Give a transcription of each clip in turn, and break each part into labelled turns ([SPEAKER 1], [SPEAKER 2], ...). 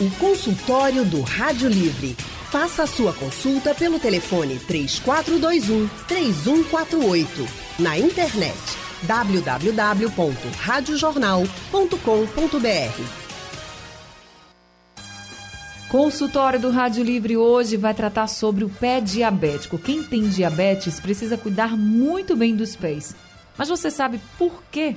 [SPEAKER 1] O consultório do Rádio Livre. Faça a sua consulta pelo telefone 3421 3148. Na internet www.radiojornal.com.br.
[SPEAKER 2] Consultório do Rádio Livre hoje vai tratar sobre o pé diabético. Quem tem diabetes precisa cuidar muito bem dos pés. Mas você sabe por quê?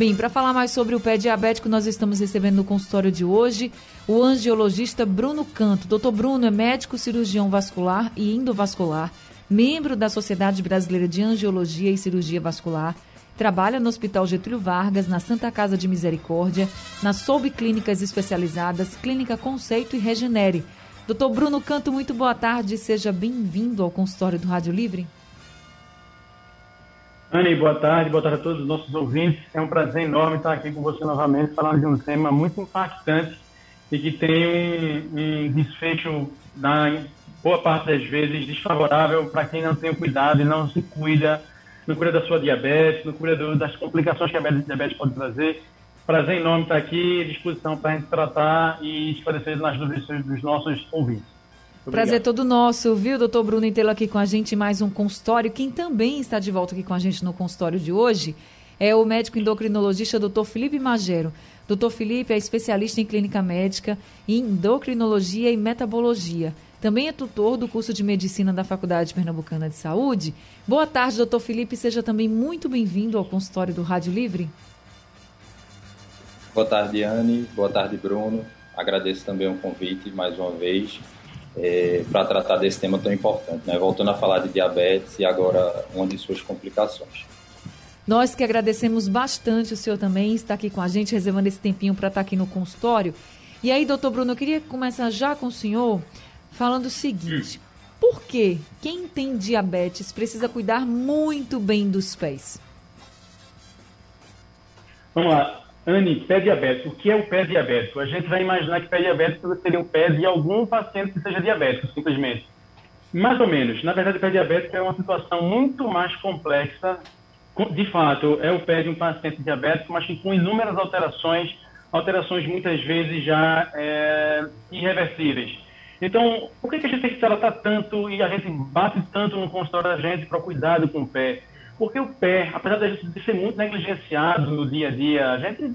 [SPEAKER 2] Bem, para falar mais sobre o pé diabético, nós estamos recebendo no consultório de hoje o angiologista Bruno Canto. Doutor Bruno é médico cirurgião vascular e endovascular, membro da Sociedade Brasileira de Angiologia e Cirurgia Vascular, trabalha no Hospital Getúlio Vargas, na Santa Casa de Misericórdia, na Sob Clínicas Especializadas, Clínica Conceito e Regenere. Doutor Bruno Canto, muito boa tarde, seja bem-vindo ao consultório do Rádio Livre.
[SPEAKER 3] Anne, boa tarde, boa tarde a todos os nossos ouvintes. É um prazer enorme estar aqui com você novamente, falando de um tema muito impactante e que tem um, um desfecho, na boa parte das vezes, desfavorável para quem não tem o cuidado e não se cuida, não cuida da sua diabetes, não cuida das complicações que a diabetes pode trazer. Prazer enorme estar aqui, disposição para a gente tratar e esclarecer nas dúvidas dos nossos ouvintes.
[SPEAKER 2] Obrigado. Prazer todo nosso, viu, doutor Bruno, em tê-lo aqui com a gente mais um consultório. Quem também está de volta aqui com a gente no consultório de hoje é o médico endocrinologista doutor Felipe Magero. Doutor Felipe é especialista em clínica médica, em endocrinologia e metabologia. Também é tutor do curso de medicina da Faculdade Pernambucana de Saúde. Boa tarde, doutor Felipe. Seja também muito bem-vindo ao consultório do Rádio Livre.
[SPEAKER 4] Boa tarde, Anne. Boa tarde, Bruno. Agradeço também o convite mais uma vez é, para tratar desse tema tão importante, né? Voltando a falar de diabetes e agora uma de suas complicações.
[SPEAKER 2] Nós que agradecemos bastante o senhor também estar aqui com a gente, reservando esse tempinho para estar aqui no consultório. E aí, doutor Bruno, eu queria começar já com o senhor falando o seguinte: por que quem tem diabetes precisa cuidar muito bem dos pés?
[SPEAKER 3] Vamos lá. Anne, pé diabético. O que é o pé diabético? A gente vai imaginar que pé diabético seria o pé de algum paciente que seja diabético, simplesmente. Mais ou menos. Na verdade, pé diabético é uma situação muito mais complexa. De fato, é o pé de um paciente diabético, mas que com inúmeras alterações, alterações muitas vezes já é, irreversíveis. Então, por que a gente tem que tratar tanto e a gente bate tanto no consultório da gente para cuidado com o pé? Porque o pé, apesar de ser muito negligenciado no dia a dia, a gente,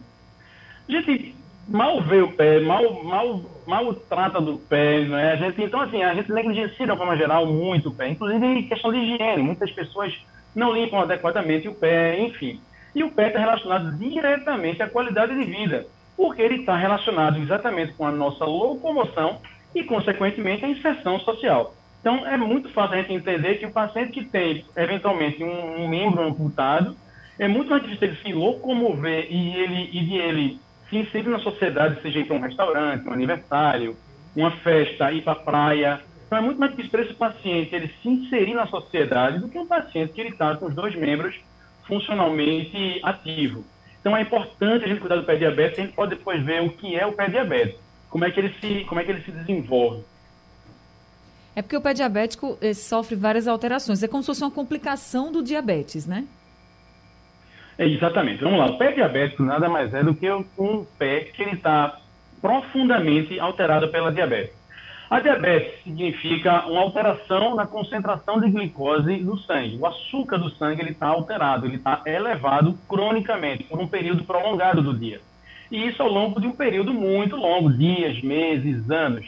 [SPEAKER 3] a gente mal vê o pé, mal, mal, mal trata do pé, não é? A gente, então, assim, a gente negligencia, de uma forma geral, muito o pé. Inclusive, em questão de higiene. Muitas pessoas não limpam adequadamente o pé, enfim. E o pé está relacionado diretamente à qualidade de vida, porque ele está relacionado exatamente com a nossa locomoção e, consequentemente, a inserção social. Então, é muito fácil a gente entender que o paciente que tem, eventualmente, um, um membro amputado, é muito mais difícil ele se locomover e, ele, e de ele se inserir na sociedade, seja em um restaurante, um aniversário, uma festa, ir para a praia. Então, é muito mais difícil para esse paciente ele se inserir na sociedade do que um paciente que ele está com os dois membros funcionalmente ativo. Então, é importante a gente cuidar do pé diabético, a gente pode depois ver o que é o pé diabético, como é que ele se, como é que ele se desenvolve.
[SPEAKER 2] É porque o pé diabético eh, sofre várias alterações. É como se fosse uma complicação do diabetes, né?
[SPEAKER 3] É, exatamente. Vamos lá. O pé diabético nada mais é do que um pé que ele está profundamente alterado pela diabetes. A diabetes significa uma alteração na concentração de glicose no sangue. O açúcar do sangue ele está alterado, ele está elevado cronicamente por um período prolongado do dia. E isso ao longo de um período muito longo, dias, meses, anos.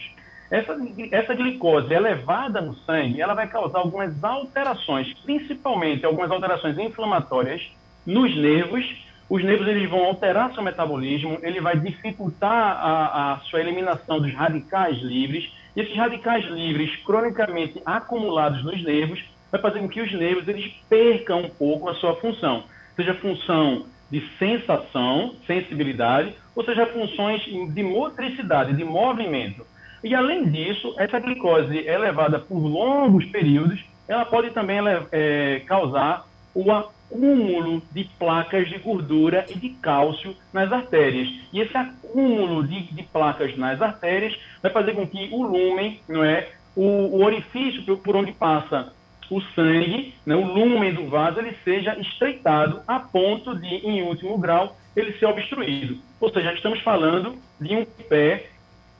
[SPEAKER 3] Essa, essa glicose elevada no sangue, ela vai causar algumas alterações, principalmente algumas alterações inflamatórias nos nervos. Os nervos eles vão alterar seu metabolismo, ele vai dificultar a, a sua eliminação dos radicais livres. E esses radicais livres, cronicamente acumulados nos nervos, vai fazer com que os nervos eles percam um pouco a sua função, seja função de sensação, sensibilidade, ou seja funções de motricidade, de movimento. E além disso, essa glicose elevada por longos períodos, ela pode também é, causar o acúmulo de placas de gordura e de cálcio nas artérias. E esse acúmulo de, de placas nas artérias vai fazer com que o lumen, não é, o, o orifício por, onde passa o sangue, né, o lumen do vaso, ele seja estreitado a ponto de, em último grau, ele ser obstruído. Ou seja, estamos falando de um pé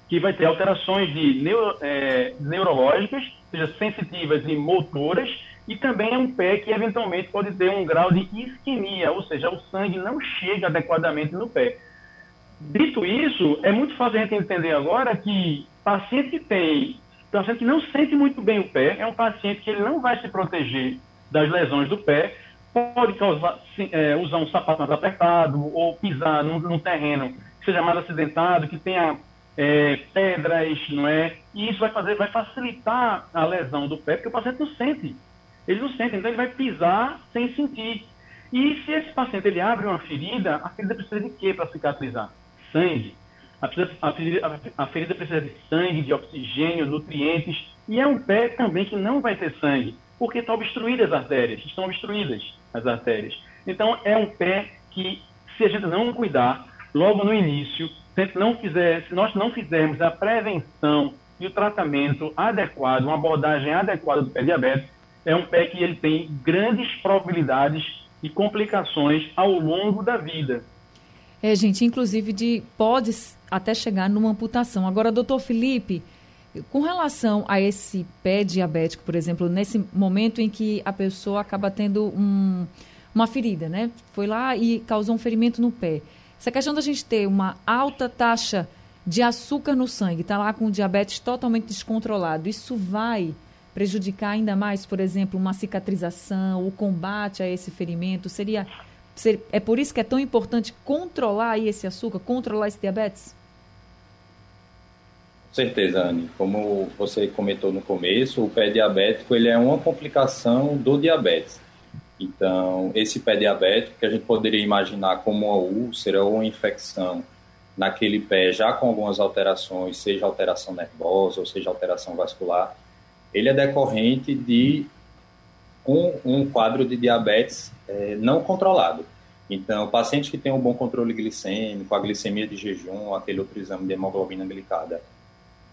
[SPEAKER 3] que vai ter alterações de neuro, é, neurológicas, seja sensitivas e motoras, e também é um pé que eventualmente pode ter um grau de isquemia, ou seja, o sangue não chega adequadamente no pé. Dito isso, é muito fácil a gente entender agora que paciente que tem, paciente que não sente muito bem o pé, é um paciente que ele não vai se proteger das lesões do pé, pode causar, é, usar um sapato mais apertado ou pisar num, num terreno que seja mais acidentado, que tenha é, pedras, não é? E isso vai fazer, vai facilitar a lesão do pé, porque o paciente não sente. Ele não sente, então ele vai pisar sem sentir. E se esse paciente ele abre uma ferida, a ferida precisa de quê para cicatrizar? Sangue. A, a, ferida, a, ferida precisa de sangue, de oxigênio, nutrientes. E é um pé também que não vai ter sangue, porque estão obstruídas as artérias, estão obstruídas as artérias. Então é um pé que, se a gente não cuidar, logo no início, se, não fizer, se nós não fizermos a prevenção e o tratamento adequado, uma abordagem adequada do pé diabético, é um pé que ele tem grandes probabilidades de complicações ao longo da vida.
[SPEAKER 2] É, gente, inclusive de pode até chegar numa amputação. Agora, doutor Felipe, com relação a esse pé diabético, por exemplo, nesse momento em que a pessoa acaba tendo um, uma ferida, né? Foi lá e causou um ferimento no pé. Essa questão da gente ter uma alta taxa de açúcar no sangue, está lá com o diabetes totalmente descontrolado, isso vai prejudicar ainda mais, por exemplo, uma cicatrização, o combate a esse ferimento? Seria é por isso que é tão importante controlar aí esse açúcar, controlar esse diabetes?
[SPEAKER 4] Certeza, Anne. Como você comentou no começo, o pé diabético ele é uma complicação do diabetes. Então, esse pé diabético, que a gente poderia imaginar como uma úlcera ou uma infecção naquele pé, já com algumas alterações, seja alteração nervosa ou seja alteração vascular, ele é decorrente de um, um quadro de diabetes é, não controlado. Então, pacientes que têm um bom controle glicêmico, a glicemia de jejum, aquele outro exame de hemoglobina glicada,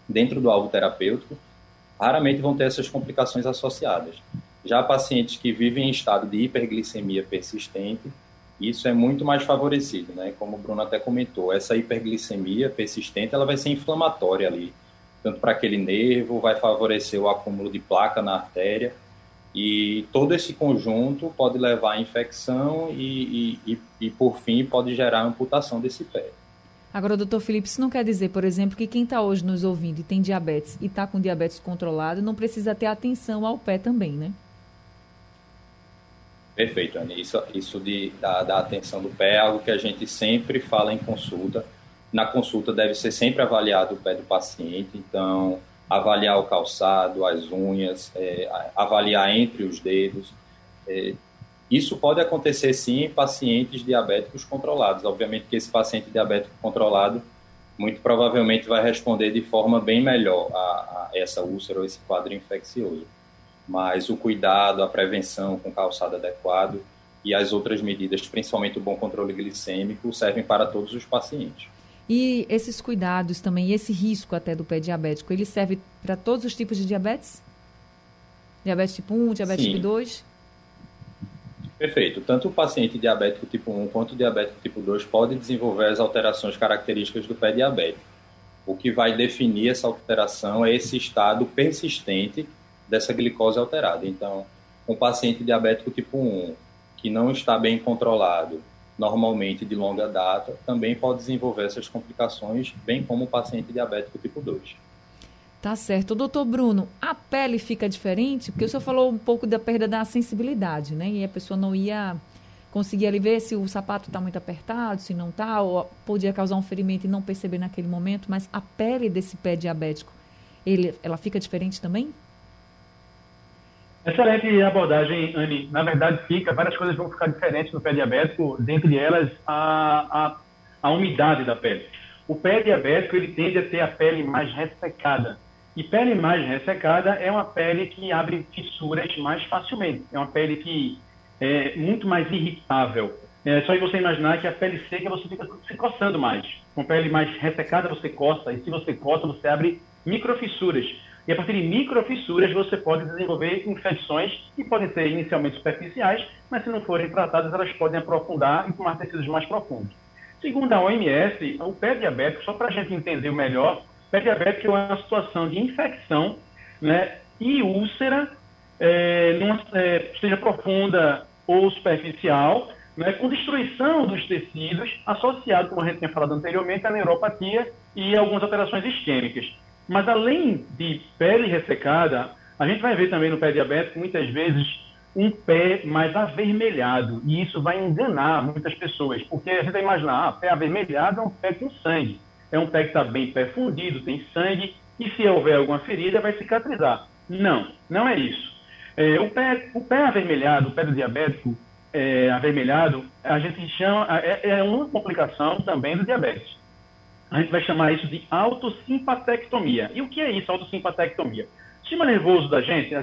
[SPEAKER 4] dentro do alvo terapêutico, raramente vão ter essas complicações associadas. Já pacientes que vivem em estado de hiperglicemia persistente, isso é muito mais favorecido, né? Como o Bruno até comentou, essa hiperglicemia persistente, ela vai ser inflamatória ali, tanto para aquele nervo, vai favorecer o acúmulo de placa na artéria, e todo esse conjunto pode levar à infecção e, e, e, e por fim, pode gerar amputação desse pé.
[SPEAKER 2] Agora, doutor Felipe, isso não quer dizer, por exemplo, que quem está hoje nos ouvindo e tem diabetes e está com diabetes controlado não precisa ter atenção ao pé também, né?
[SPEAKER 4] Perfeito, Anny. Isso, isso de, da, da atenção do pé é algo que a gente sempre fala em consulta. Na consulta deve ser sempre avaliado o pé do paciente, então avaliar o calçado, as unhas, é, avaliar entre os dedos. É, isso pode acontecer sim em pacientes diabéticos controlados. Obviamente que esse paciente diabético controlado muito provavelmente vai responder de forma bem melhor a, a essa úlcera ou esse quadro infeccioso mas o cuidado, a prevenção com calçado adequado e as outras medidas, principalmente o bom controle glicêmico, servem para todos os pacientes.
[SPEAKER 2] E esses cuidados também, esse risco até do pé diabético, ele serve para todos os tipos de diabetes? Diabetes tipo 1, diabetes Sim. tipo 2?
[SPEAKER 4] Perfeito. Tanto o paciente diabético tipo 1 quanto o diabético tipo 2 podem desenvolver as alterações características do pé diabético. O que vai definir essa alteração é esse estado persistente dessa glicose alterada. Então, um paciente diabético tipo 1, que não está bem controlado, normalmente de longa data, também pode desenvolver essas complicações, bem como o paciente diabético tipo 2.
[SPEAKER 2] Tá certo. Doutor Bruno, a pele fica diferente? Porque o senhor falou um pouco da perda da sensibilidade, né? E a pessoa não ia conseguir ali ver se o sapato está muito apertado, se não está, ou podia causar um ferimento e não perceber naquele momento, mas a pele desse pé diabético, ele, ela fica diferente também?
[SPEAKER 3] Excelente abordagem, Anne. Na verdade, fica, várias coisas vão ficar diferentes no pé diabético, dentre elas a, a, a umidade da pele. O pé diabético ele tende a ter a pele mais ressecada. E pele mais ressecada é uma pele que abre fissuras mais facilmente. É uma pele que é muito mais irritável. É só você imaginar que a pele seca você fica se coçando mais. Com pele mais ressecada você coça, e se você coça, você abre microfissuras. E a partir de microfissuras você pode desenvolver infecções que podem ser inicialmente superficiais, mas se não forem tratadas, elas podem aprofundar e tomar tecidos mais profundos. Segundo a OMS, o pé diabético, só para a gente entender melhor, Pé diabético é uma situação de infecção né, e úlcera, é, numa, é, seja profunda ou superficial, né, com destruição dos tecidos, associado, como a gente tinha falado anteriormente, à neuropatia e algumas alterações isquêmicas. Mas além de pele ressecada, a gente vai ver também no pé diabético, muitas vezes, um pé mais avermelhado, e isso vai enganar muitas pessoas, porque a gente vai imaginar, ah, pé avermelhado é um pé com sangue, é um pé que está bem perfundido, tem sangue, e se houver alguma ferida, vai cicatrizar. Não, não é isso. É, o, pé, o pé avermelhado, o pé do diabético é, avermelhado, a gente chama, é, é uma complicação também do diabetes. A gente vai chamar isso de autossimpatectomia. E o que é isso, autossimpatectomia? O sistema nervoso da gente,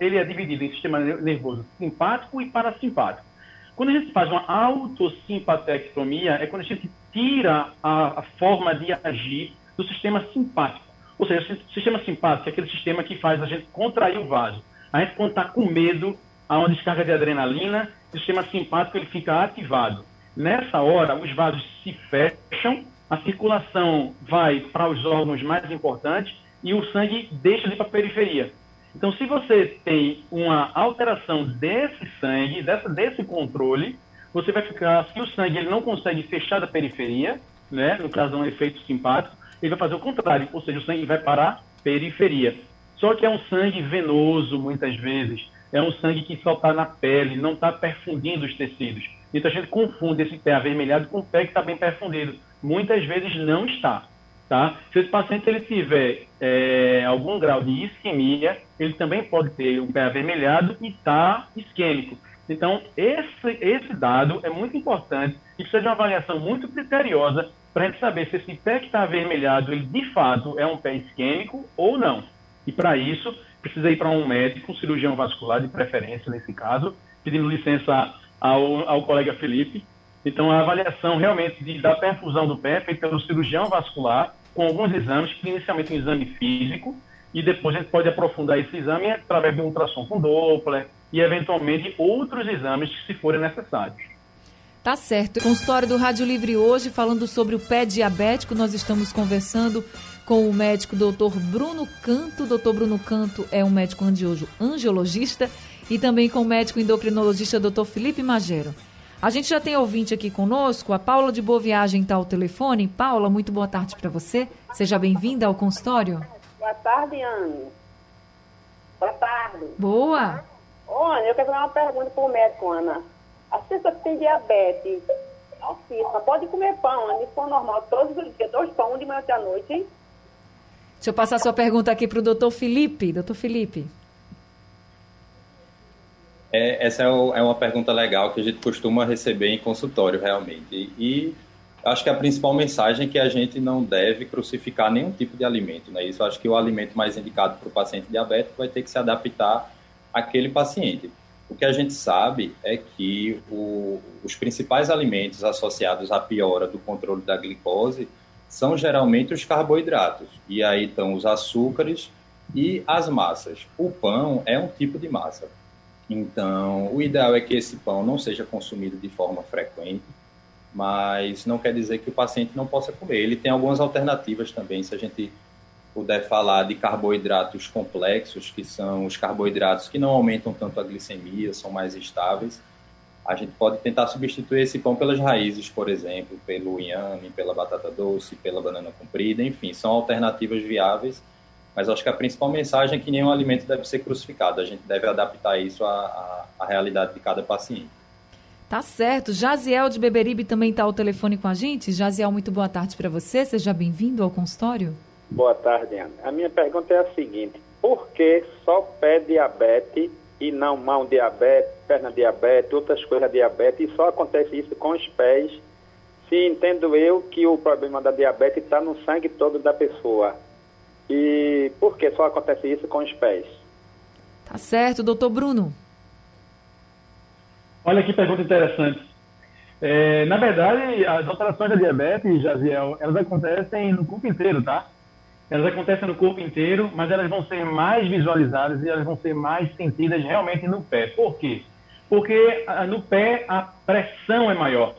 [SPEAKER 3] ele é dividido em sistema nervoso simpático e parasimpático. Quando a gente faz uma autossimpatectomia, é quando a gente tira a, a forma de agir do sistema simpático. Ou seja, o sistema simpático é aquele sistema que faz a gente contrair o vaso. A gente, quando está com medo, há uma descarga de adrenalina, o sistema simpático ele fica ativado. Nessa hora, os vasos se fecham, a circulação vai para os órgãos mais importantes e o sangue deixa de ir para a periferia. Então, se você tem uma alteração desse sangue, dessa, desse controle, você vai ficar, se o sangue ele não consegue fechar da periferia, né, no caso de um efeito simpático, ele vai fazer o contrário, ou seja, o sangue vai para a periferia. Só que é um sangue venoso, muitas vezes, é um sangue que só está na pele, não está perfundindo os tecidos. Então a gente confunde esse pé avermelhado com o pé que está bem perfundido. Muitas vezes não está. Tá? Se esse paciente ele tiver é, algum grau de isquemia, ele também pode ter um pé avermelhado e está isquêmico. Então, esse, esse dado é muito importante e precisa de uma avaliação muito criteriosa para a gente saber se esse pé que está avermelhado, ele de fato é um pé isquêmico ou não. E para isso, precisa ir para um médico, um cirurgião vascular de preferência nesse caso, pedindo licença ao, ao colega Felipe. Então, a avaliação realmente de, da perfusão do pé é feita pelo cirurgião vascular com alguns exames, que inicialmente um exame físico, e depois a gente pode aprofundar esse exame através de um ultrassom com Doppler e, eventualmente, outros exames se forem necessários.
[SPEAKER 2] Tá certo. Consultório do Rádio Livre hoje, falando sobre o pé diabético, nós estamos conversando com o médico Dr. Bruno Canto. Dr. Bruno Canto é um médico angiologista e também com o médico endocrinologista Dr. Felipe Magero. A gente já tem ouvinte aqui conosco, a Paula de Boa Viagem está ao telefone. Paula, muito boa tarde para você. Seja bem-vinda ao consultório.
[SPEAKER 5] Boa tarde, Anne. Boa tarde.
[SPEAKER 2] Boa.
[SPEAKER 5] Olha, eu quero fazer uma pergunta para o médico, Ana. A pessoa que tem diabetes, altíssima, pode comer pão, Anne, for normal, todos os dias, dois pão, de manhã até à noite, hein?
[SPEAKER 2] Deixa eu passar a sua pergunta aqui para o doutor Felipe. Doutor Felipe.
[SPEAKER 4] É, essa é, o, é, uma pergunta legal que a gente costuma receber em consultório, realmente. E, acho que a principal mensagem é que a gente não deve crucificar nenhum tipo de alimento. Né? Isso acho que o alimento mais indicado para o paciente diabético vai ter que se adaptar àquele paciente. O que a gente sabe é que o, os principais alimentos associados à piora do controle da glicose são geralmente os carboidratos. E aí estão os açúcares e as massas. O pão é um tipo de massa. Então, o ideal é que esse pão não seja consumido de forma frequente, mas não quer dizer que o paciente não possa comer. Ele tem algumas alternativas também, se a gente puder falar de carboidratos complexos, que são os carboidratos que não aumentam tanto a glicemia, são mais estáveis. A gente pode tentar substituir esse pão pelas raízes, por exemplo, pelo inhame, pela batata doce, pela banana comprida, enfim, são alternativas viáveis mas acho que a principal mensagem é que nenhum alimento deve ser crucificado. A gente deve adaptar isso à, à, à realidade de cada paciente.
[SPEAKER 2] Tá certo. Jaziel de Beberibe também está ao telefone com a gente. Jaziel, muito boa tarde para você. Seja bem-vindo ao consultório.
[SPEAKER 6] Boa tarde, Ana. A minha pergunta é a seguinte: por que só pé diabetes e não mão diabetes, perna diabetes, outras coisas diabetes, e só acontece isso com os pés? Se entendo eu que o problema da diabetes está no sangue todo da pessoa. E por que só acontece isso com os pés?
[SPEAKER 2] Tá certo, doutor Bruno.
[SPEAKER 3] Olha que pergunta interessante. É, na verdade, as alterações da diabetes, Jaziel, elas acontecem no corpo inteiro, tá? Elas acontecem no corpo inteiro, mas elas vão ser mais visualizadas e elas vão ser mais sentidas realmente no pé. Por quê? Porque no pé a pressão é maior.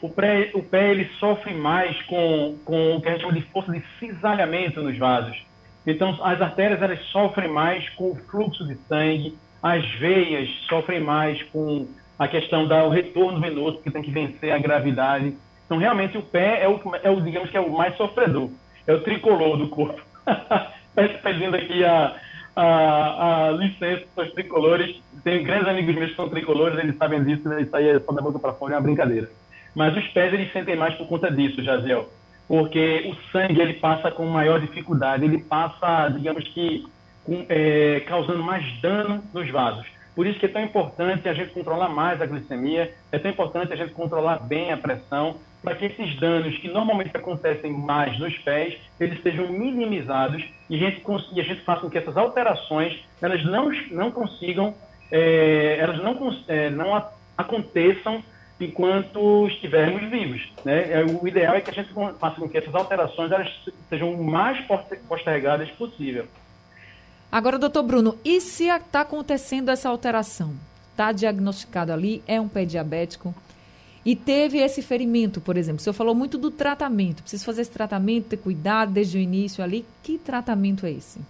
[SPEAKER 3] o, pré, o pé ele sofre mais com, com o que a gente chama de força de cisalhamento nos vasos. Então, as artérias elas sofrem mais com o fluxo de sangue, as veias sofrem mais com a questão do retorno venoso, que tem que vencer a gravidade. Então, realmente, o pé é o, é o digamos que é o mais sofredor, é o tricolor do corpo. Pedindo aqui a, a, a licença para os tricolores. Tenho grandes amigos meus que são tricolores, eles sabem disso, né? isso aí é só da boca para fora, é uma brincadeira. Mas os pés, eles sentem mais por conta disso, Jaziel. Porque o sangue, ele passa com maior dificuldade, ele passa, digamos que, com, é, causando mais dano nos vasos. Por isso que é tão importante a gente controlar mais a glicemia, é tão importante a gente controlar bem a pressão, para que esses danos que normalmente acontecem mais nos pés, eles sejam minimizados e a gente, e a gente faça com que essas alterações elas não, não consigam, é, elas não, é, não aconteçam enquanto estivermos vivos. Né? É, o ideal é que a gente faça com que essas alterações elas sejam o mais postergadas possível.
[SPEAKER 2] Agora, doutor Bruno, e se está acontecendo essa alteração? Está diagnosticado ali, é um pé diabético e teve esse ferimento, por exemplo. O senhor falou muito do tratamento. Precisa fazer esse tratamento, ter cuidado desde o início ali. Que tratamento é esse?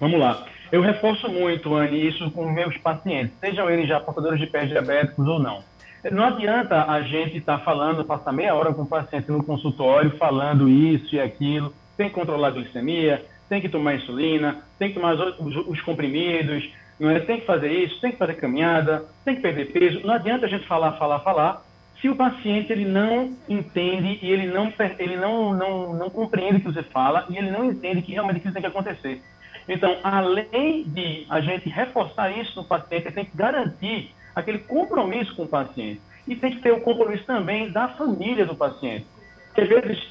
[SPEAKER 3] Vamos lá. Eu reforço muito, Anne, isso com meus pacientes, sejam eles já portadores de pés diabéticos ou não. Não adianta a gente estar tá falando, passar meia hora com o paciente no consultório falando isso e aquilo, tem que controlar a glicemia, tem que tomar insulina, tem que tomar os, os comprimidos, não é? tem que fazer isso, tem que fazer caminhada, tem que perder peso. Não adianta a gente falar, falar, falar, se o paciente ele não entende e ele não, ele não, não, não compreende o que você fala e ele não entende que realmente isso tem que acontecer. Então, além de a gente reforçar isso no paciente, tem que garantir aquele compromisso com o paciente. E tem que ter o compromisso também da família do paciente. Porque, às vezes,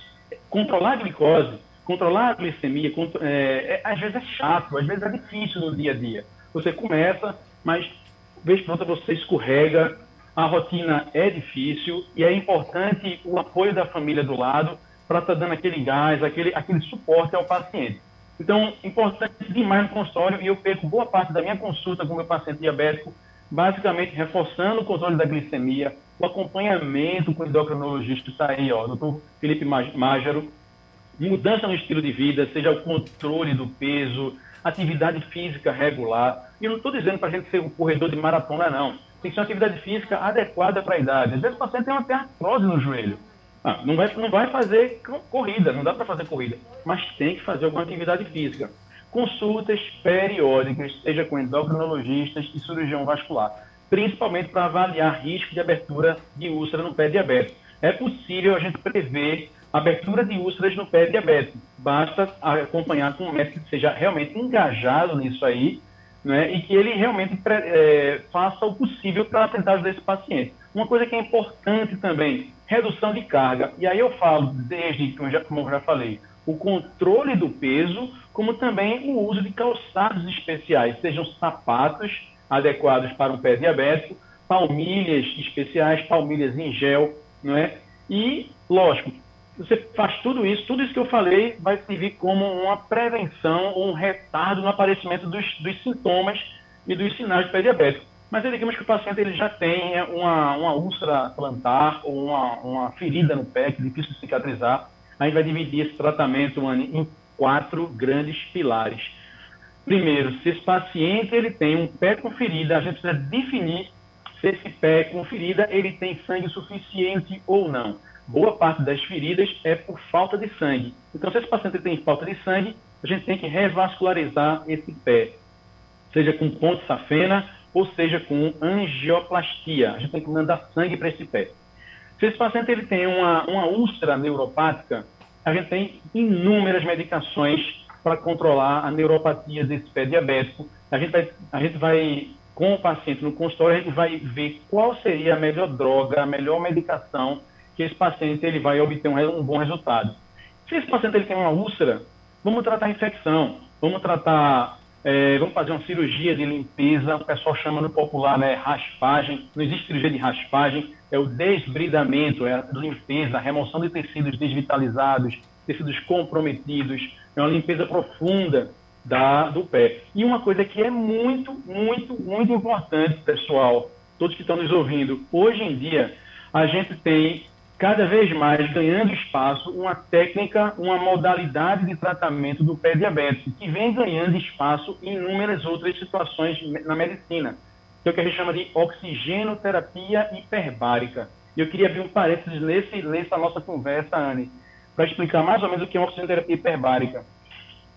[SPEAKER 3] controlar a glicose, controlar a glicemia, é, é, às vezes é chato, às vezes é difícil no dia a dia. Você começa, mas vez pronta você escorrega, a rotina é difícil e é importante o apoio da família do lado para estar tá dando aquele gás, aquele, aquele suporte ao paciente. Então, importante demais no consultório e eu perco boa parte da minha consulta com meu paciente diabético basicamente reforçando o controle da glicemia, o acompanhamento com o endocrinologista está aí, ó, doutor Felipe Mágero, mudança no estilo de vida, seja o controle do peso, atividade física regular. E eu não estou dizendo para a gente ser um corredor de maratona, não. Tem que ser uma atividade física adequada para a idade. Às vezes o paciente tem uma artrose no joelho. Ah, não, vai, não vai fazer corrida, não dá para fazer corrida, mas tem que fazer alguma atividade física consultas periódicas, seja com endocrinologistas e cirurgião vascular, principalmente para avaliar risco de abertura de úlcera no pé diabético. É possível a gente prever abertura de úlceras no pé diabético. Basta acompanhar com um médico que seja realmente engajado nisso aí, né, e que ele realmente é, faça o possível para tentar ajudar esse paciente. Uma coisa que é importante também, redução de carga. E aí eu falo, desde, como eu já, como eu já falei, o controle do peso, como também o uso de calçados especiais, sejam sapatos adequados para um pé diabético, palmilhas especiais, palmilhas em gel, não é? E, lógico, você faz tudo isso, tudo isso que eu falei vai servir como uma prevenção ou um retardo no aparecimento dos, dos sintomas e dos sinais de pé diabético. Mas digamos que o paciente ele já tem uma, uma úlcera plantar ou uma, uma ferida no pé que é difícil de cicatrizar, a gente vai dividir esse tratamento em quatro grandes pilares. Primeiro, se esse paciente ele tem um pé com ferida, a gente precisa definir se esse pé com ferida ele tem sangue suficiente ou não. Boa parte das feridas é por falta de sangue. Então, se esse paciente tem falta de sangue, a gente tem que revascularizar esse pé, seja com ponte safena ou seja com angioplastia. A gente tem que mandar sangue para esse pé. Se esse paciente ele tem uma, uma úlcera neuropática, a gente tem inúmeras medicações para controlar a neuropatia desse pé diabético. A gente, vai, a gente vai, com o paciente no consultório, a gente vai ver qual seria a melhor droga, a melhor medicação que esse paciente ele vai obter um, um bom resultado. Se esse paciente ele tem uma úlcera, vamos tratar a infecção, vamos tratar é, vamos fazer uma cirurgia de limpeza, o pessoal chama no popular né, raspagem, não existe cirurgia de raspagem, é o desbridamento, é a limpeza, a remoção de tecidos desvitalizados, tecidos comprometidos, é uma limpeza profunda da, do pé. E uma coisa que é muito, muito, muito importante, pessoal, todos que estão nos ouvindo, hoje em dia, a gente tem cada vez mais ganhando espaço uma técnica, uma modalidade de tratamento do pé diabético, que vem ganhando espaço em inúmeras outras situações na medicina, que é o que a gente chama de oxigenoterapia hiperbárica. E eu queria abrir um parênteses nesse, nessa nossa conversa, Anne, para explicar mais ou menos o que é oxigenoterapia hiperbárica.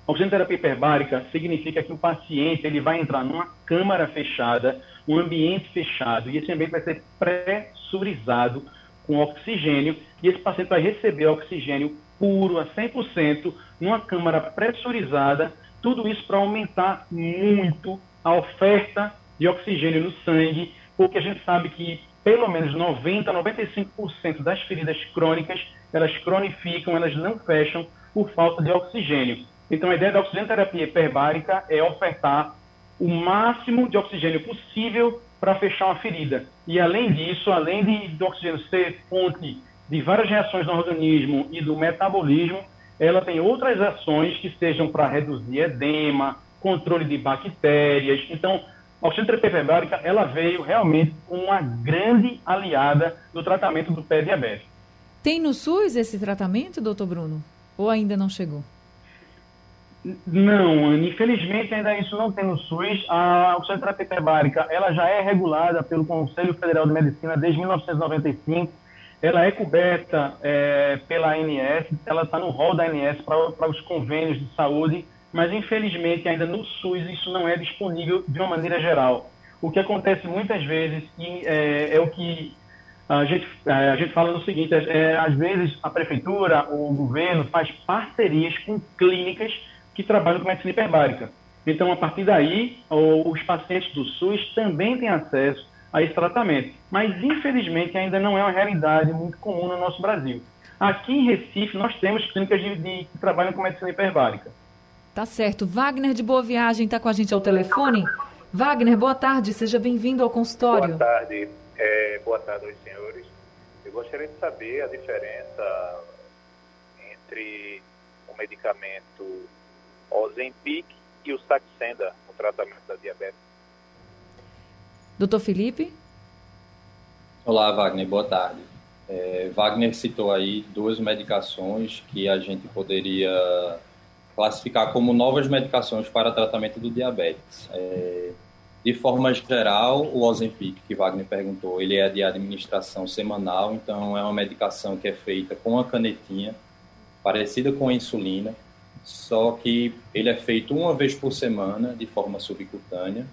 [SPEAKER 3] Oxigenoterapia hiperbárica significa que o paciente ele vai entrar numa câmara fechada, um ambiente fechado, e esse ambiente vai ser pressurizado com oxigênio, e esse paciente vai receber oxigênio puro a 100% numa câmara pressurizada, tudo isso para aumentar muito a oferta de oxigênio no sangue, porque a gente sabe que pelo menos 90 a 95% das feridas crônicas, elas cronificam, elas não fecham por falta de oxigênio. Então, a ideia da oxigenoterapia hiperbárica é ofertar o máximo de oxigênio possível para fechar uma ferida. E, além disso, além de, do oxigênio ser fonte de várias reações no organismo e do metabolismo, ela tem outras ações que sejam para reduzir edema, controle de bactérias. Então, a oxigenoterapia hiperbárica, ela veio realmente como uma grande aliada no tratamento do pé diabético.
[SPEAKER 2] Tem no SUS esse tratamento, doutor Bruno? Ou ainda não chegou?
[SPEAKER 3] Não, infelizmente ainda isso não tem no SUS. A oxigenoterapia hiperbárica, ela já é regulada pelo Conselho Federal de Medicina desde 1995. Ela é coberta é, pela ANS, ela está no rol da ANS para os convênios de saúde, mas infelizmente ainda no SUS isso não é disponível de uma maneira geral. O que acontece muitas vezes e, é, é o que a gente, é, a gente fala no seguinte, é, às vezes a prefeitura ou o governo faz parcerias com clínicas que trabalham com medicina hiperbárica. Então, a partir daí, os pacientes do SUS também têm acesso a esse tratamento. Mas, infelizmente, ainda não é uma realidade muito comum no nosso Brasil. Aqui em Recife, nós temos clínicas de, de que trabalham com medicina hiperbárica.
[SPEAKER 2] Tá certo. Wagner de Boa Viagem está com a gente ao telefone. Wagner, boa tarde, seja bem-vindo ao consultório.
[SPEAKER 7] Boa tarde, é, boa tarde aos senhores. Eu gostaria de saber a diferença entre o medicamento Ozempic e o Saxenda no tratamento da diabetes.
[SPEAKER 2] Doutor Felipe?
[SPEAKER 4] Olá, Wagner, boa tarde. É, Wagner citou aí duas medicações que a gente poderia classificar como novas medicações para tratamento do diabetes. É, de forma geral, o Ozempic, que Wagner perguntou, ele é de administração semanal, então é uma medicação que é feita com a canetinha, parecida com a insulina, só que ele é feito uma vez por semana, de forma subcutânea,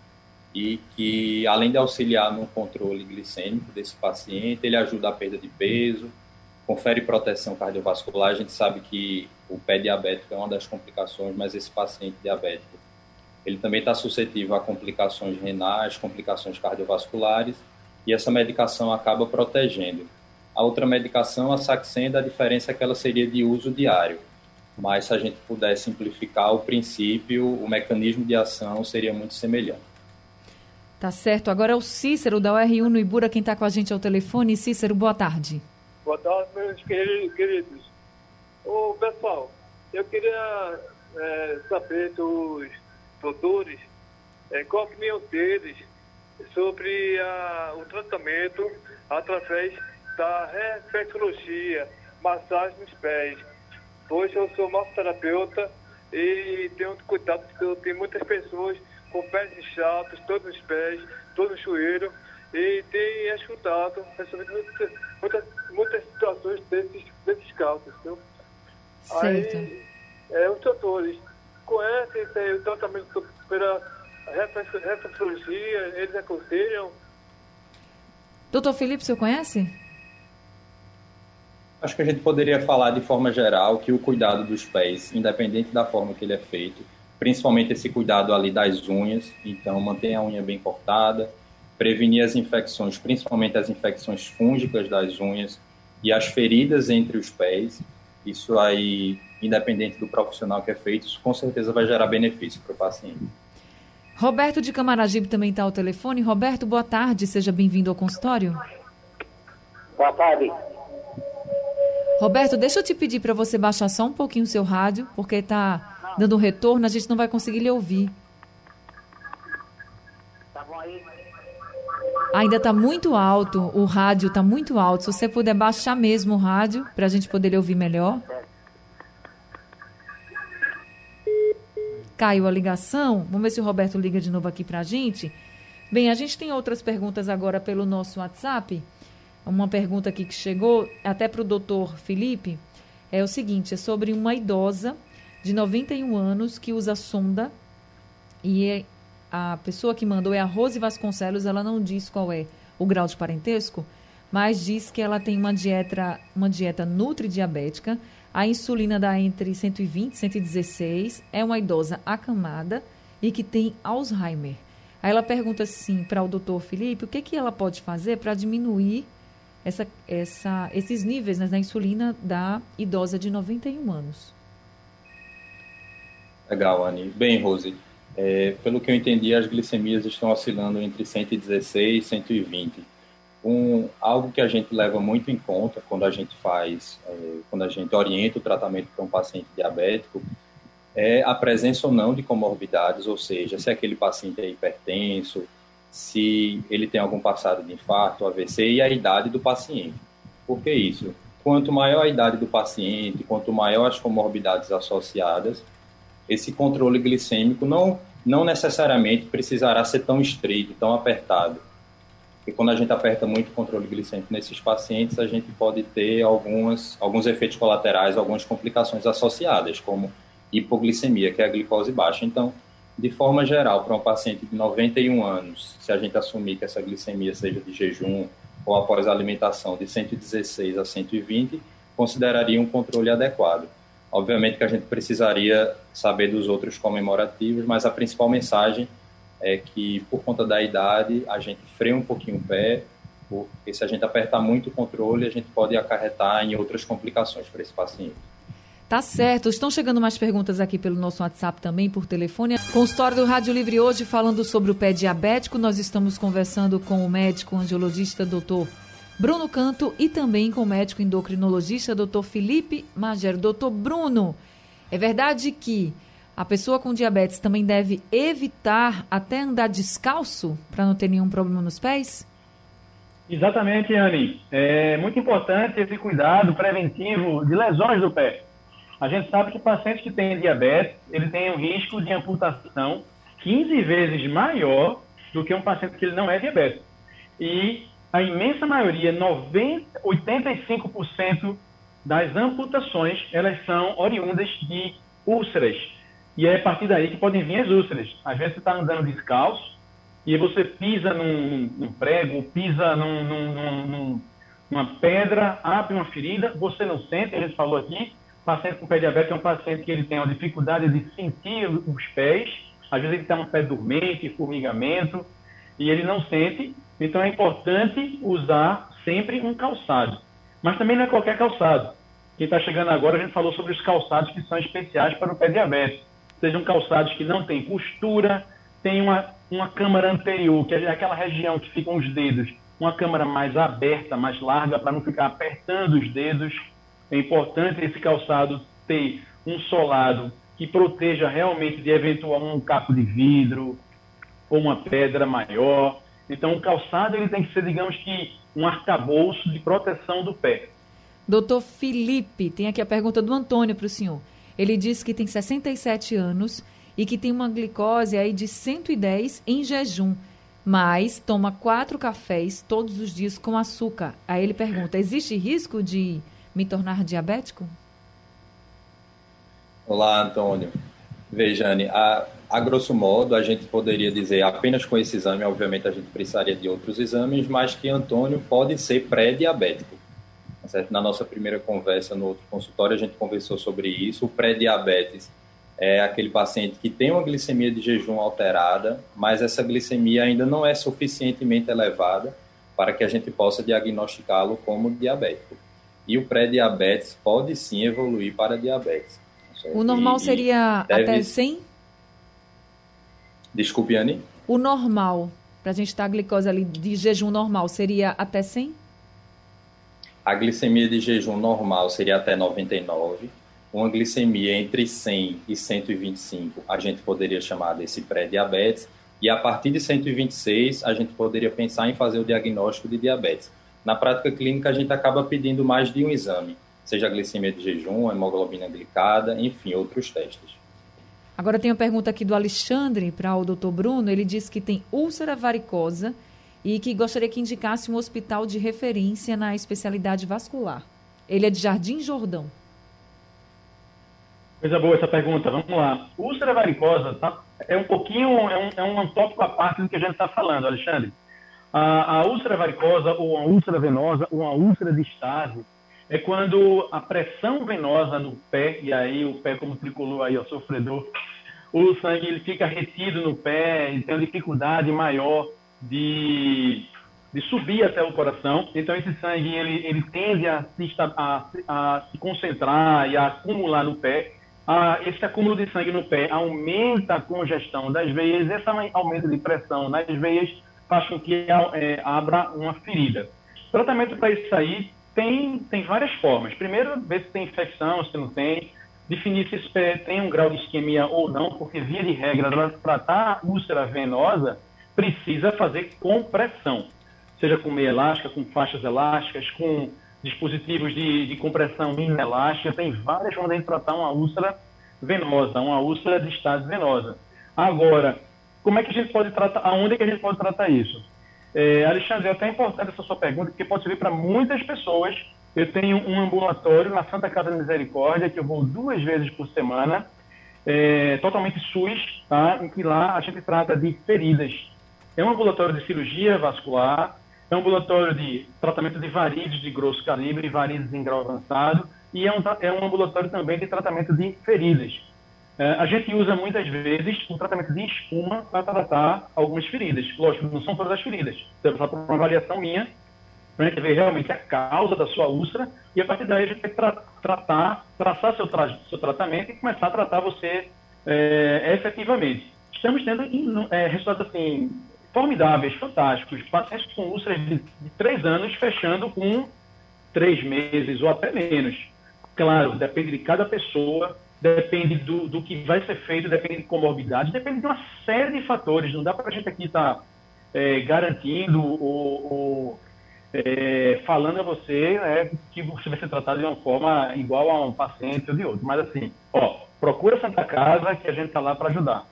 [SPEAKER 4] e que, além de auxiliar no controle glicêmico desse paciente, ele ajuda a perda de peso, confere proteção cardiovascular. A gente sabe que o pé diabético é uma das complicações, mas esse paciente diabético, ele também está suscetível a complicações renais, complicações cardiovasculares, e essa medicação acaba protegendo. A outra medicação, a Saxenda, a diferença é que ela seria de uso diário mas se a gente puder simplificar o princípio, o mecanismo de ação seria muito semelhante.
[SPEAKER 2] Tá certo. Agora é o Cícero, da UR1 no Ibura, quem está com a gente ao telefone. Cícero, boa tarde.
[SPEAKER 8] Boa tarde, meus queridos. Ô, pessoal, eu queria é, saber dos doutores é, qual a opinião deles sobre a, o tratamento através da reflexologia, massagem nos pés Hoje eu sou massoterapeuta e tenho cuidado porque eu tenho muitas pessoas com pés inchados, todos os pés, todo o joelho, e tenho escutado, resolvido muitas, muitas, situações desses, desses casos. Viu?
[SPEAKER 2] Certo.
[SPEAKER 8] Aí, é, os doutores conhecem o tratamento pela reflexologia, eles aconselham.
[SPEAKER 2] Doutor Felipe, o senhor conhece?
[SPEAKER 4] Acho que a gente poderia falar de forma geral que o cuidado dos pés, independente da forma que ele é feito, principalmente esse cuidado ali das unhas, então manter a unha bem cortada, prevenir as infecções, principalmente as infecções fúngicas das unhas e as feridas entre os pés. Isso aí, independente do profissional que é feito, isso com certeza vai gerar benefício para o paciente.
[SPEAKER 2] Roberto de Camaragibe também está ao telefone. Roberto, boa tarde, seja bem-vindo ao consultório.
[SPEAKER 9] Boa tarde.
[SPEAKER 2] Roberto, deixa eu te pedir para você baixar só um pouquinho o seu rádio, porque está dando um retorno, a gente não vai conseguir lhe ouvir.
[SPEAKER 9] Tá bom aí?
[SPEAKER 2] Ainda está muito alto, o rádio está muito alto. Se você puder baixar mesmo o rádio, para a gente poder ouvir melhor. Caiu a ligação. Vamos ver se o Roberto liga de novo aqui para a gente. Bem, a gente tem outras perguntas agora pelo nosso WhatsApp. Uma pergunta aqui que chegou até para o doutor Felipe. É o seguinte, é sobre uma idosa de 91 anos que usa sonda e é, a pessoa que mandou é a Rose Vasconcelos, ela não diz qual é o grau de parentesco, mas diz que ela tem uma dieta, uma dieta nutridiabética, a insulina dá entre 120 e 116, é uma idosa acamada e que tem Alzheimer. Aí ela pergunta assim para o doutor Felipe o que, que ela pode fazer para diminuir essa, essa, esses níveis né, da insulina da idosa de 91 anos.
[SPEAKER 4] Legal, Anny. Bem, Rose, é, pelo que eu entendi, as glicemias estão oscilando entre 116 e 120. Um, algo que a gente leva muito em conta quando a gente faz, é, quando a gente orienta o tratamento para um paciente diabético, é a presença ou não de comorbidades, ou seja, se aquele paciente é hipertenso, se ele tem algum passado de infarto, AVC e a idade do paciente. Por que isso? Quanto maior a idade do paciente, quanto maior as comorbidades associadas, esse controle glicêmico não, não necessariamente precisará ser tão estrito, tão apertado. Porque quando a gente aperta muito o controle glicêmico nesses pacientes, a gente pode ter algumas, alguns efeitos colaterais, algumas complicações associadas, como hipoglicemia, que é a glicose baixa. Então, de forma geral, para um paciente de 91 anos, se a gente assumir que essa glicemia seja de jejum ou após a alimentação de 116 a 120, consideraria um controle adequado. Obviamente que a gente precisaria saber dos outros comemorativos, mas a principal mensagem é que, por conta da idade, a gente freia um pouquinho o pé, porque se a gente apertar muito o controle, a gente pode acarretar em outras complicações para esse paciente.
[SPEAKER 2] Tá certo. Estão chegando mais perguntas aqui pelo nosso WhatsApp também, por telefone. Consultório do Rádio Livre hoje falando sobre o pé diabético. Nós estamos conversando com o médico angiologista doutor Bruno Canto e também com o médico endocrinologista doutor Felipe Magero. Doutor Bruno, é verdade que a pessoa com diabetes também deve evitar até andar descalço para não ter nenhum problema nos pés?
[SPEAKER 3] Exatamente, Anne. É muito importante esse cuidado preventivo de lesões do pé. A gente sabe que pacientes que têm diabetes, ele tem um risco de amputação 15 vezes maior do que um paciente que ele não é diabético. E a imensa maioria, 90, 85% das amputações, elas são oriundas de úlceras. E é a partir daí que podem vir as úlceras. Às vezes você está andando descalço e você pisa num, num prego, pisa num, num, numa pedra, abre uma ferida, você não sente, a gente falou aqui, paciente com pé diabético é um paciente que ele tem uma dificuldade de sentir os pés, às vezes ele tem um pé dormente, formigamento, e ele não sente, então é importante usar sempre um calçado. Mas também não é qualquer calçado. Quem está chegando agora, a gente falou sobre os calçados que são especiais para o pé diabético. Sejam calçados que não têm costura, tem uma, uma câmara anterior, que é aquela região que ficam os dedos, uma câmara mais aberta, mais larga, para não ficar apertando os dedos é importante esse calçado ter um solado que proteja realmente de eventual um capo de vidro ou uma pedra maior. Então, o calçado ele tem que ser, digamos que, um arcabouço de proteção do pé.
[SPEAKER 2] Doutor Felipe, tem aqui a pergunta do Antônio para o senhor. Ele diz que tem 67 anos e que tem uma glicose aí de 110 em jejum, mas toma quatro cafés todos os dias com açúcar. Aí ele pergunta: existe risco de me tornar diabético?
[SPEAKER 4] Olá, Antônio. Vejane, a, a grosso modo, a gente poderia dizer apenas com esse exame, obviamente a gente precisaria de outros exames, mas que Antônio pode ser pré-diabético. Tá Na nossa primeira conversa no outro consultório, a gente conversou sobre isso. O pré-diabetes é aquele paciente que tem uma glicemia de jejum alterada, mas essa glicemia ainda não é suficientemente elevada para que a gente possa diagnosticá-lo como diabético. E o pré-diabetes pode sim evoluir para diabetes.
[SPEAKER 2] O normal seria deve... até 100?
[SPEAKER 4] Desculpe, Anne.
[SPEAKER 2] O normal, para a gente estar a glicose ali de jejum normal, seria até 100?
[SPEAKER 4] A glicemia de jejum normal seria até 99. Uma glicemia entre 100 e 125, a gente poderia chamar desse pré-diabetes. E a partir de 126, a gente poderia pensar em fazer o diagnóstico de diabetes. Na prática clínica, a gente acaba pedindo mais de um exame, seja glicemia de jejum, hemoglobina glicada, enfim, outros testes.
[SPEAKER 2] Agora tem uma pergunta aqui do Alexandre para o doutor Bruno. Ele diz que tem úlcera varicosa e que gostaria que indicasse um hospital de referência na especialidade vascular. Ele é de Jardim Jordão.
[SPEAKER 3] Coisa boa essa pergunta. Vamos lá. Úlcera varicosa tá, é um pouquinho, é um, é um tópico à parte do que a gente está falando, Alexandre. A, a úlcera varicosa ou a úlcera venosa ou a úlcera de estase é quando a pressão venosa no pé, e aí o pé como tricolor aí, o sofredor, o sangue ele fica retido no pé e tem uma dificuldade maior de, de subir até o coração. Então esse sangue ele, ele tende a se, a, a se concentrar e a acumular no pé. Ah, esse acúmulo de sangue no pé aumenta a congestão das veias, esse aumento de pressão nas veias faz com que é, abra uma ferida. Tratamento para isso aí tem, tem várias formas. Primeiro, ver se tem infecção, se não tem. Definir se tem um grau de isquemia ou não, porque, via de regra, para tratar a úlcera venosa, precisa fazer compressão. Seja com meia elástica, com faixas elásticas, com dispositivos de, de compressão inelástica. Tem várias formas de tratar uma úlcera venosa, uma úlcera de estado venosa. Agora, como é que a gente pode tratar, aonde é que a gente pode tratar isso? É, Alexandre, é até importante essa sua pergunta, porque pode servir para muitas pessoas. Eu tenho um ambulatório na Santa Casa da Misericórdia, que eu vou duas vezes por semana, é, totalmente SUS, tá? em que lá a gente trata de feridas. É um ambulatório de cirurgia vascular, é um ambulatório de tratamento de varizes de grosso calibre, varizes em grau avançado, e é um, é um ambulatório também de tratamento de feridas. É, a gente usa muitas vezes um tratamento de espuma para tratar algumas feridas. Lógico, não são todas as feridas. Você vai para uma avaliação minha, para a gente ver realmente a causa da sua úlcera, e a partir daí a gente vai tra tratar, traçar seu, tra seu tratamento e começar a tratar você é, efetivamente. Estamos tendo é, resultados assim, formidáveis, fantásticos. Pacientes com úlceras de, de anos fechando com três meses ou até menos. Claro, depende de cada pessoa, depende do, do que vai ser feito, depende de comorbidade, depende de uma série de fatores. Não dá para a gente aqui estar tá, é, garantindo ou, ou é, falando a você é, que você vai ser tratado de uma forma igual a um paciente ou de outro. Mas assim, ó, procura Santa Casa que a gente está lá para ajudar.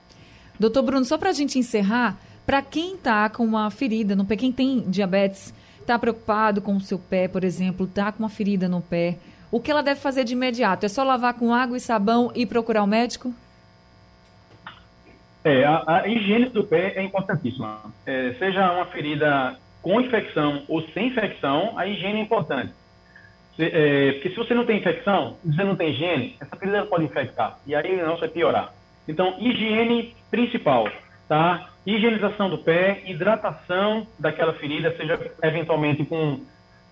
[SPEAKER 2] Doutor Bruno, só para a gente encerrar, para quem está com uma ferida no pé, quem tem diabetes, está preocupado com o seu pé, por exemplo, está com uma ferida no pé, o que ela deve fazer de imediato? É só lavar com água e sabão e procurar o um médico?
[SPEAKER 3] É, a, a, higiene do pé é importantíssima. É, seja uma ferida com infecção ou sem infecção, a higiene é importante. Se, é, porque se você não tem infecção, você não tem higiene, essa ferida pode infectar. E aí não vai piorar. Então, higiene principal, tá? Higienização do pé, hidratação daquela ferida, seja eventualmente com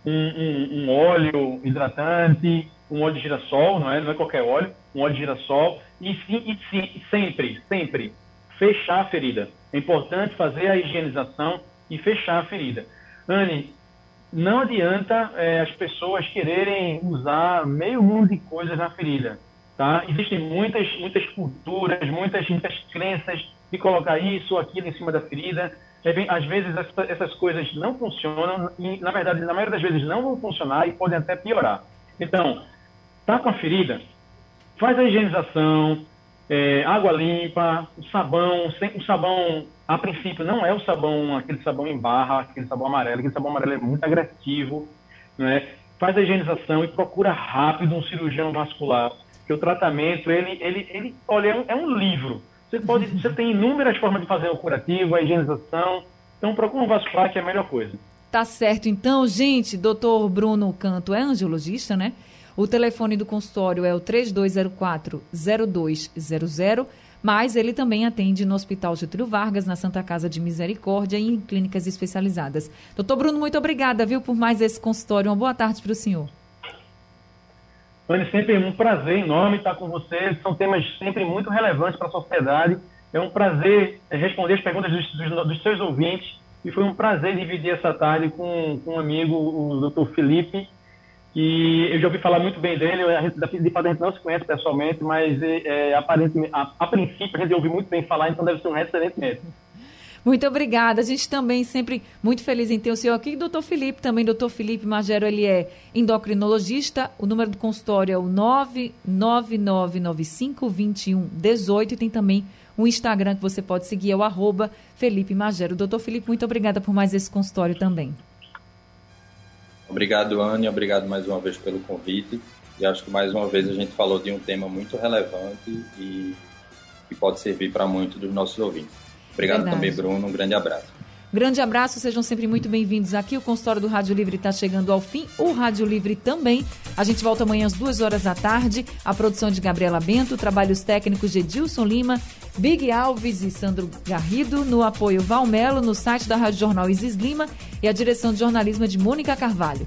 [SPEAKER 3] um, um, um, óleo hidratante, um óleo de girassol, não é? Não é qualquer óleo, um óleo de girassol, e, sim, e sim, sempre, sempre fechar a ferida. É importante fazer a higienização e fechar a ferida. Anne, não adianta é, as pessoas quererem usar meio mundo de coisas na ferida. Tá? Existem muitas, muitas culturas, muitas, muitas crenças de colocar isso, aquilo em cima da ferida às vezes essas coisas não funcionam e, na verdade, na maioria das vezes não vão funcionar e podem até piorar. Então, tá com a ferida, faz a higienização, é, água limpa, o sabão, sem, o sabão, a princípio, não é o sabão, aquele sabão em barra, aquele sabão amarelo, aquele sabão amarelo é muito agressivo, né? Faz a higienização e procura rápido um cirurgião vascular, que o tratamento, ele, ele, ele olha, é um, é um livro, você, pode, você tem inúmeras formas de fazer o curativo, a higienização. Então, procura um vascular que é a melhor coisa.
[SPEAKER 2] Tá certo. Então, gente, doutor Bruno Canto é angiologista, né? O telefone do consultório é o 3204-0200, mas ele também atende no Hospital Getúlio Vargas, na Santa Casa de Misericórdia e em clínicas especializadas. Doutor Bruno, muito obrigada, viu, por mais esse consultório. Uma boa tarde para o senhor.
[SPEAKER 3] Anne, sempre um prazer enorme estar com você. São temas sempre muito relevantes para a sociedade. É um prazer é, responder as perguntas dos, dos, dos, seus ouvintes. E foi um prazer dividir essa tarde com, com um amigo, o Dr. Felipe, que eu já ouvi falar muito bem dele. A gente, de fato, a gente não se conhece pessoalmente, mas é, aparentemente, a, a princípio a gente ouviu muito bem falar, então deve ser um excelente mesmo.
[SPEAKER 2] Muito obrigada. A gente também sempre muito feliz em ter o senhor aqui. Doutor Felipe, também doutor Felipe Magero, ele é endocrinologista. O número do consultório é o 999952118 e tem também o Instagram que você pode seguir, é o arroba Felipe Magero. Doutor Felipe, muito obrigada por mais esse consultório também.
[SPEAKER 4] Obrigado, Anne. Obrigado mais uma vez pelo convite. E acho que mais uma vez a gente falou de um tema muito relevante e que pode servir para muitos dos nossos ouvintes. Obrigado Verdade. também, Bruno. Um grande abraço.
[SPEAKER 2] Grande abraço, sejam sempre muito bem-vindos aqui. O consultório do Rádio Livre está chegando ao fim, o Rádio Livre também. A gente volta amanhã às duas horas da tarde. A produção de Gabriela Bento, trabalhos técnicos de Edilson Lima, Big Alves e Sandro Garrido, no apoio Valmelo, no site da Rádio Jornal Isis Lima e a direção de jornalismo é de Mônica Carvalho.